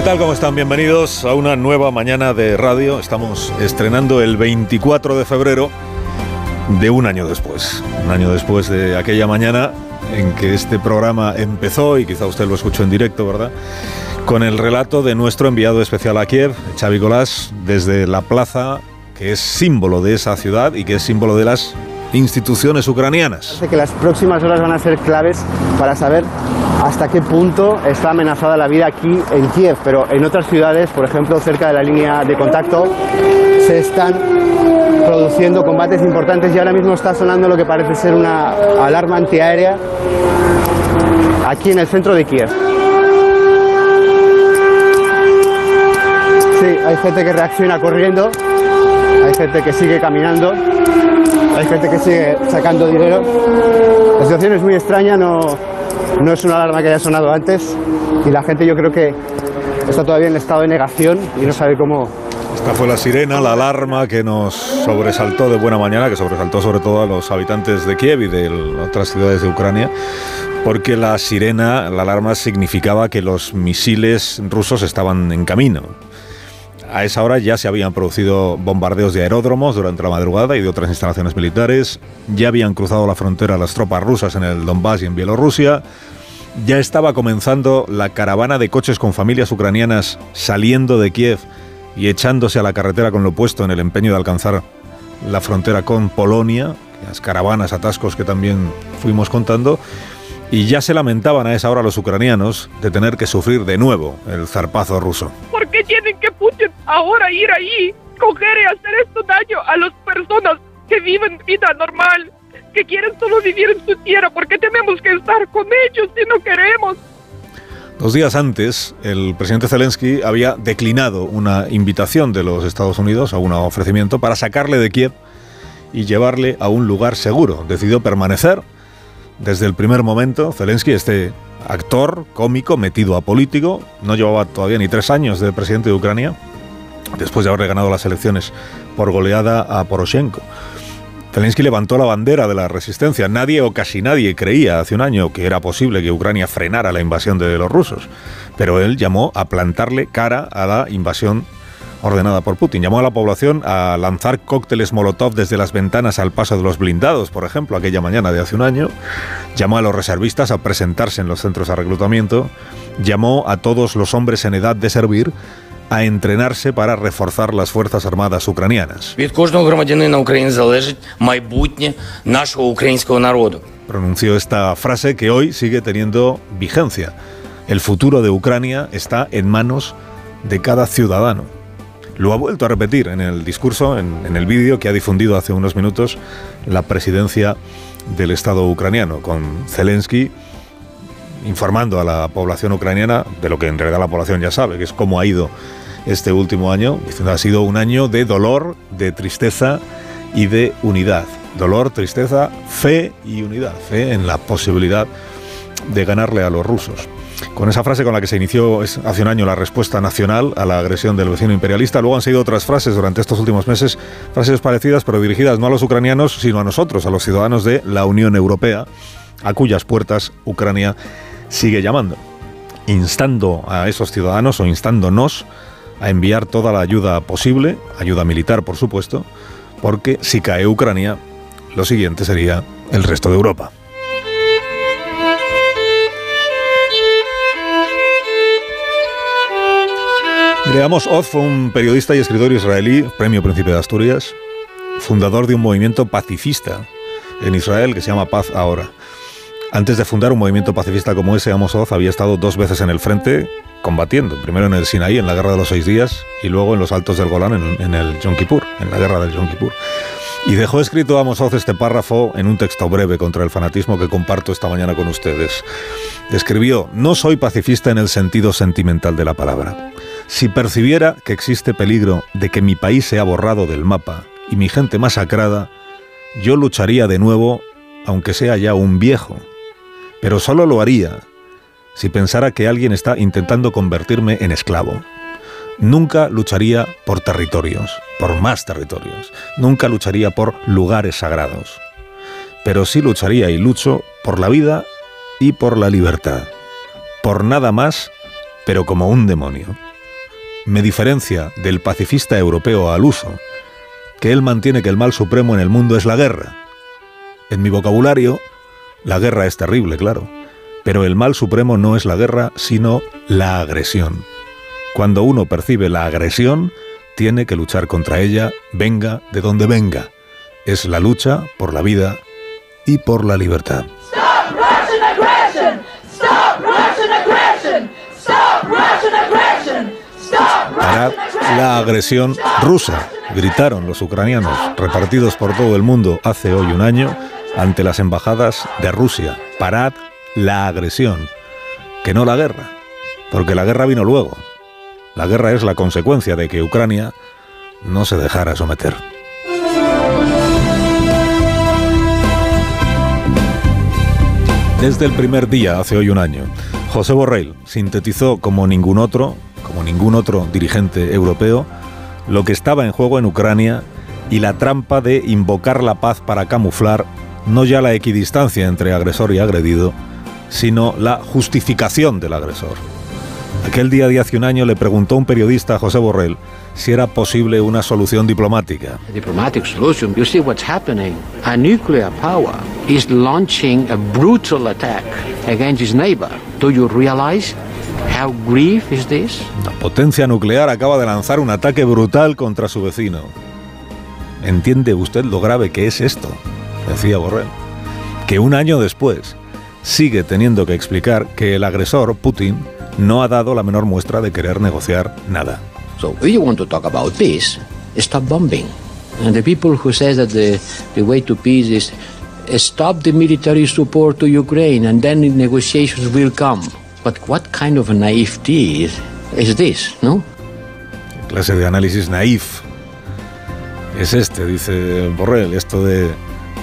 ¿Qué tal? ¿Cómo están? Bienvenidos a una nueva mañana de radio. Estamos estrenando el 24 de febrero de un año después. Un año después de aquella mañana en que este programa empezó, y quizá usted lo escuchó en directo, ¿verdad? Con el relato de nuestro enviado especial a Kiev, Xavi Golás, desde la plaza que es símbolo de esa ciudad y que es símbolo de las instituciones ucranianas. Parece que las próximas horas van a ser claves para saber hasta qué punto está amenazada la vida aquí en Kiev, pero en otras ciudades, por ejemplo, cerca de la línea de contacto, se están produciendo combates importantes y ahora mismo está sonando lo que parece ser una alarma antiaérea aquí en el centro de Kiev. Sí, hay gente que reacciona corriendo, hay gente que sigue caminando, hay gente que sigue sacando dinero. La situación es muy extraña, no, no es una alarma que haya sonado antes y la gente yo creo que está todavía en estado de negación y no sabe cómo... Esta fue la sirena, la alarma que nos sobresaltó de buena mañana, que sobresaltó sobre todo a los habitantes de Kiev y de otras ciudades de Ucrania, porque la sirena, la alarma significaba que los misiles rusos estaban en camino. A esa hora ya se habían producido bombardeos de aeródromos durante la madrugada y de otras instalaciones militares. Ya habían cruzado la frontera las tropas rusas en el Donbass y en Bielorrusia. Ya estaba comenzando la caravana de coches con familias ucranianas saliendo de Kiev y echándose a la carretera con lo puesto en el empeño de alcanzar la frontera con Polonia, las caravanas, atascos que también fuimos contando. Y ya se lamentaban a esa hora los ucranianos de tener que sufrir de nuevo el zarpazo ruso. ¿Por qué tienen que Putin ahora ir ahí, coger y hacer esto daño a las personas que viven vida normal, que quieren solo vivir en su tierra? ¿Por qué tenemos que estar con ellos si no queremos? Dos días antes, el presidente Zelensky había declinado una invitación de los Estados Unidos a un ofrecimiento para sacarle de Kiev y llevarle a un lugar seguro. Decidió permanecer desde el primer momento. Zelensky, este actor cómico metido a político, no llevaba todavía ni tres años de presidente de Ucrania, después de haber ganado las elecciones por goleada a Poroshenko. Zelensky levantó la bandera de la resistencia. Nadie o casi nadie creía hace un año que era posible que Ucrania frenara la invasión de los rusos, pero él llamó a plantarle cara a la invasión ordenada por Putin. Llamó a la población a lanzar cócteles Molotov desde las ventanas al paso de los blindados, por ejemplo, aquella mañana de hace un año. Llamó a los reservistas a presentarse en los centros de reclutamiento. Llamó a todos los hombres en edad de servir a entrenarse para reforzar las Fuerzas Armadas ucranianas. Pronunció esta frase que hoy sigue teniendo vigencia. El futuro de Ucrania está en manos de cada ciudadano. Lo ha vuelto a repetir en el discurso, en, el vídeo que ha difundido hace unos minutos la presidencia del Estado ucraniano, con Zelensky informando a la población ucraniana de lo que en realidad la población ya sabe, que es cómo ha ido este último año. Ha sido un año de dolor, de tristeza y de unidad. Dolor, tristeza, fe y unidad. Fe en la posibilidad de ganarle a los rusos. Con esa frase con la que se inició hace un año la respuesta nacional a la agresión del vecino imperialista, luego han seguido otras frases durante estos últimos meses, frases parecidas pero dirigidas no a los ucranianos, sino a nosotros, a los ciudadanos de la Unión Europea, a cuyas puertas Ucrania sigue llamando, instando a esos ciudadanos o instándonos a enviar toda la ayuda posible, ayuda militar por supuesto, porque si cae Ucrania, lo siguiente sería el resto de Europa. Amos Oz fue un periodista y escritor israelí, premio Príncipe de Asturias, fundador de un movimiento pacifista en Israel que se llama Paz Ahora. Antes de fundar un movimiento pacifista como ese, Amos Oz había estado dos veces en el frente combatiendo, primero en el Sinaí, en la Guerra de los Seis Días, y luego en los Altos del Golán, en, el Yom Kippur, en la Guerra del Yom Kippur. Y dejó escrito Amos Oz este párrafo en un texto breve contra el fanatismo que comparto esta mañana con ustedes. Escribió, no soy pacifista en el sentido sentimental de la palabra. Si percibiera que existe peligro de que mi país sea borrado del mapa y mi gente masacrada, yo lucharía de nuevo, aunque sea ya un viejo. Pero solo lo haría si pensara que alguien está intentando convertirme en esclavo. Nunca lucharía por territorios, por más territorios. Nunca lucharía por lugares sagrados. Pero sí lucharía y lucho por la vida y por la libertad. Por nada más, pero como un demonio. Me diferencia del pacifista europeo al uso, que él mantiene que el mal supremo en el mundo es la guerra. En mi vocabulario, la guerra es terrible, claro, pero el mal supremo no es la guerra, sino la agresión. Cuando uno percibe la agresión, tiene que luchar contra ella, venga de donde venga. Es la lucha por la vida y por la libertad. La agresión rusa, gritaron los ucranianos, repartidos por todo el mundo hace hoy un año, ante las embajadas de Rusia. Parad la agresión, que no la guerra, porque la guerra vino luego. La guerra es la consecuencia de que Ucrania no se dejara someter. Desde el primer día, hace hoy un año, José Borrell sintetizó como ningún otro, como ningún otro dirigente europeo, lo que estaba en juego en Ucrania y la trampa de invocar la paz para camuflar no ya la equidistancia entre agresor y agredido, sino la justificación del agresor. Aquel día de hace un año le preguntó un periodista a José Borrell si era posible una solución diplomática. Do you how grave is this? La potencia nuclear acaba de lanzar un ataque brutal contra su vecino. ¿Entiende usted lo grave que es esto? Decía Borrell. Que un año después sigue teniendo que explicar que el agresor, Putin, no ha dado la menor muestra de querer negociar nada. So if you want to talk about peace, stop bombing. And the people who say that the, the way to peace is stop the military support to Ukraine and then negotiations will come. But what kind of naivety is, is this, no? ¿Qué clase de análisis naif es este? Dice Borrell, esto de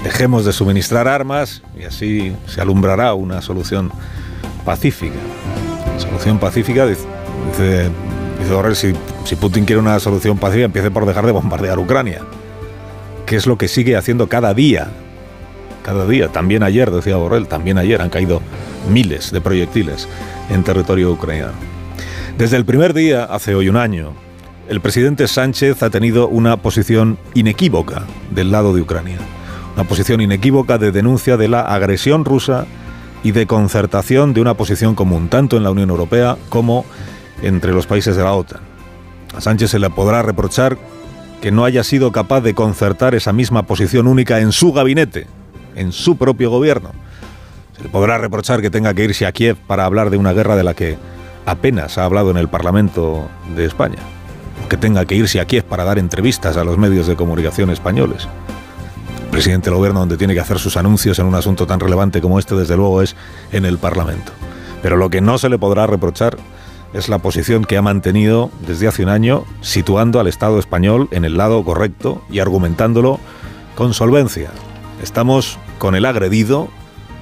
dejemos de suministrar armas y así se alumbrará una solución pacífica. Solución pacífica, dice, dice, dice Borrell, si, si Putin quiere una solución pacífica, empiece por dejar de bombardear Ucrania, que es lo que sigue haciendo cada día. Cada día, también ayer, decía Borrell, también ayer han caído miles de proyectiles en territorio ucraniano. Desde el primer día, hace hoy un año, el presidente Sánchez ha tenido una posición inequívoca del lado de Ucrania. Una posición inequívoca de denuncia de la agresión rusa y de concertación de una posición común, tanto en la Unión Europea como entre los países de la OTAN. A Sánchez se le podrá reprochar que no haya sido capaz de concertar esa misma posición única en su gabinete, en su propio gobierno. Se le podrá reprochar que tenga que irse a Kiev para hablar de una guerra de la que apenas ha hablado en el Parlamento de España. Que tenga que irse a Kiev para dar entrevistas a los medios de comunicación españoles. El presidente del gobierno donde tiene que hacer sus anuncios en un asunto tan relevante como este, desde luego, es en el Parlamento. Pero lo que no se le podrá reprochar es la posición que ha mantenido desde hace un año, situando al Estado español en el lado correcto y argumentándolo con solvencia. Estamos con el agredido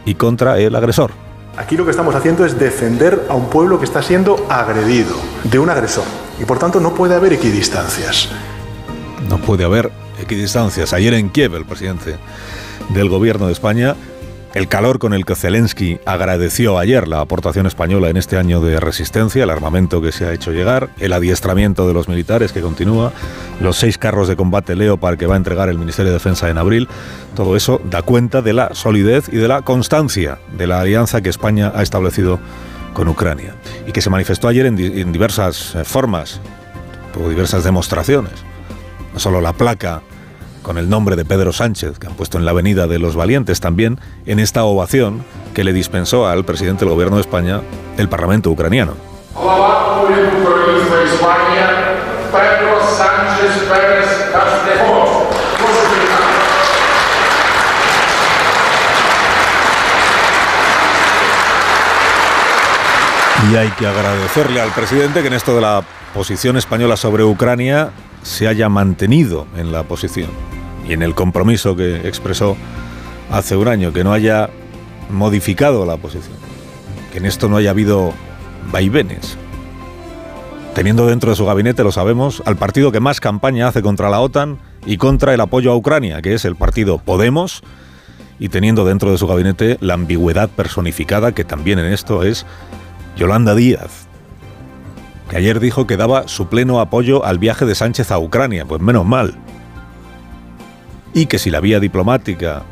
y contra el agresor. Aquí lo que estamos haciendo es defender a un pueblo que está siendo agredido de un agresor. Y por tanto no puede haber equidistancias. No puede haber equidistancias. Ayer en Kiev el presidente del gobierno de España el calor con el que Zelensky agradeció ayer la aportación española en este año de resistencia, el armamento que se ha hecho llegar, el adiestramiento de los militares que continúa, los seis carros de combate Leopard que va a entregar el Ministerio de Defensa en abril, todo eso da cuenta de la solidez y de la constancia de la alianza que España ha establecido con Ucrania y que se manifestó ayer en, diversas formas, tuvo diversas demostraciones. No solo la placa con el nombre de Pedro Sánchez, que han puesto en la Avenida de los Valientes también, en esta ovación que le dispensó al presidente del gobierno de España el Parlamento ucraniano. Pedro Sánchez Pérez Castejón. Y hay que agradecerle al presidente que en esto de la posición española sobre Ucrania se haya mantenido en la posición y en el compromiso que expresó hace un año, que no haya modificado la posición, que en esto no haya habido vaivenes. Teniendo dentro de su gabinete, lo sabemos, al partido que más campaña hace contra la OTAN y contra el apoyo a Ucrania, que es el partido Podemos, y teniendo dentro de su gabinete la ambigüedad personificada, que también en esto es Yolanda Díaz, que ayer dijo que daba su pleno apoyo al viaje de Sánchez a Ucrania, pues menos mal. Y que si la vía diplomática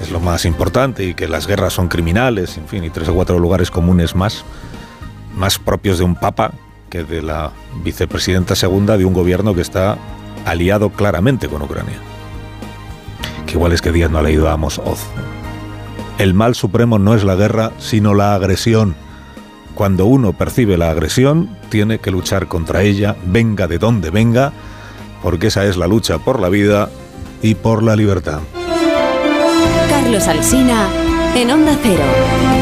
es lo más importante y que las guerras son criminales, en fin, y tres o cuatro lugares comunes más, más propios de un papa que de la vicepresidenta segunda de un gobierno que está aliado claramente con Ucrania. Que igual es que Díaz no ha leído a Amos Oz. El mal supremo no es la guerra, sino la agresión. Cuando uno percibe la agresión, tiene que luchar contra ella, venga de donde venga, porque esa es la lucha por la vida y por la libertad. Carlos Alsina en Onda Cero.